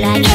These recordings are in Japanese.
like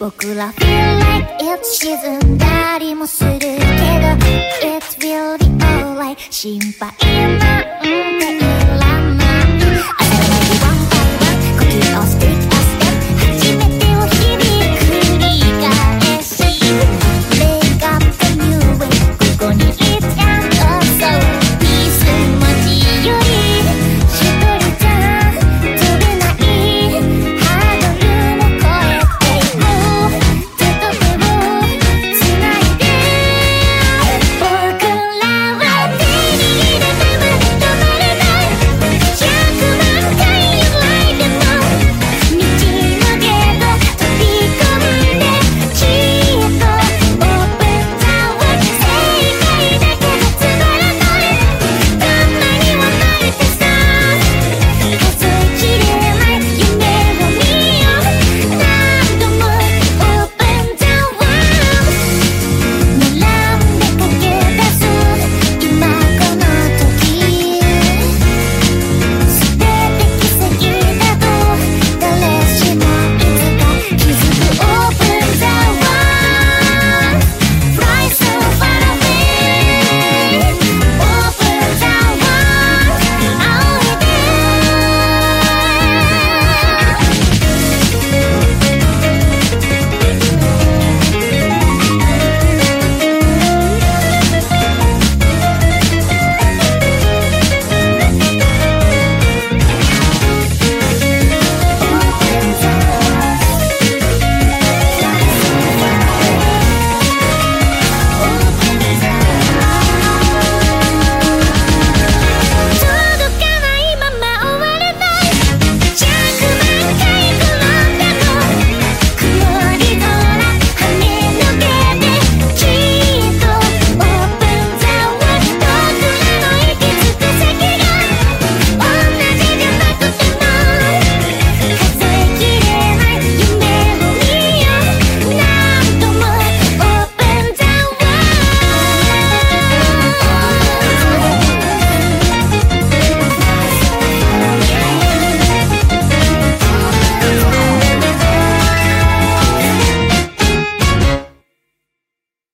Will I feel like it's 沈んだりもするけど It will be alright 心配ない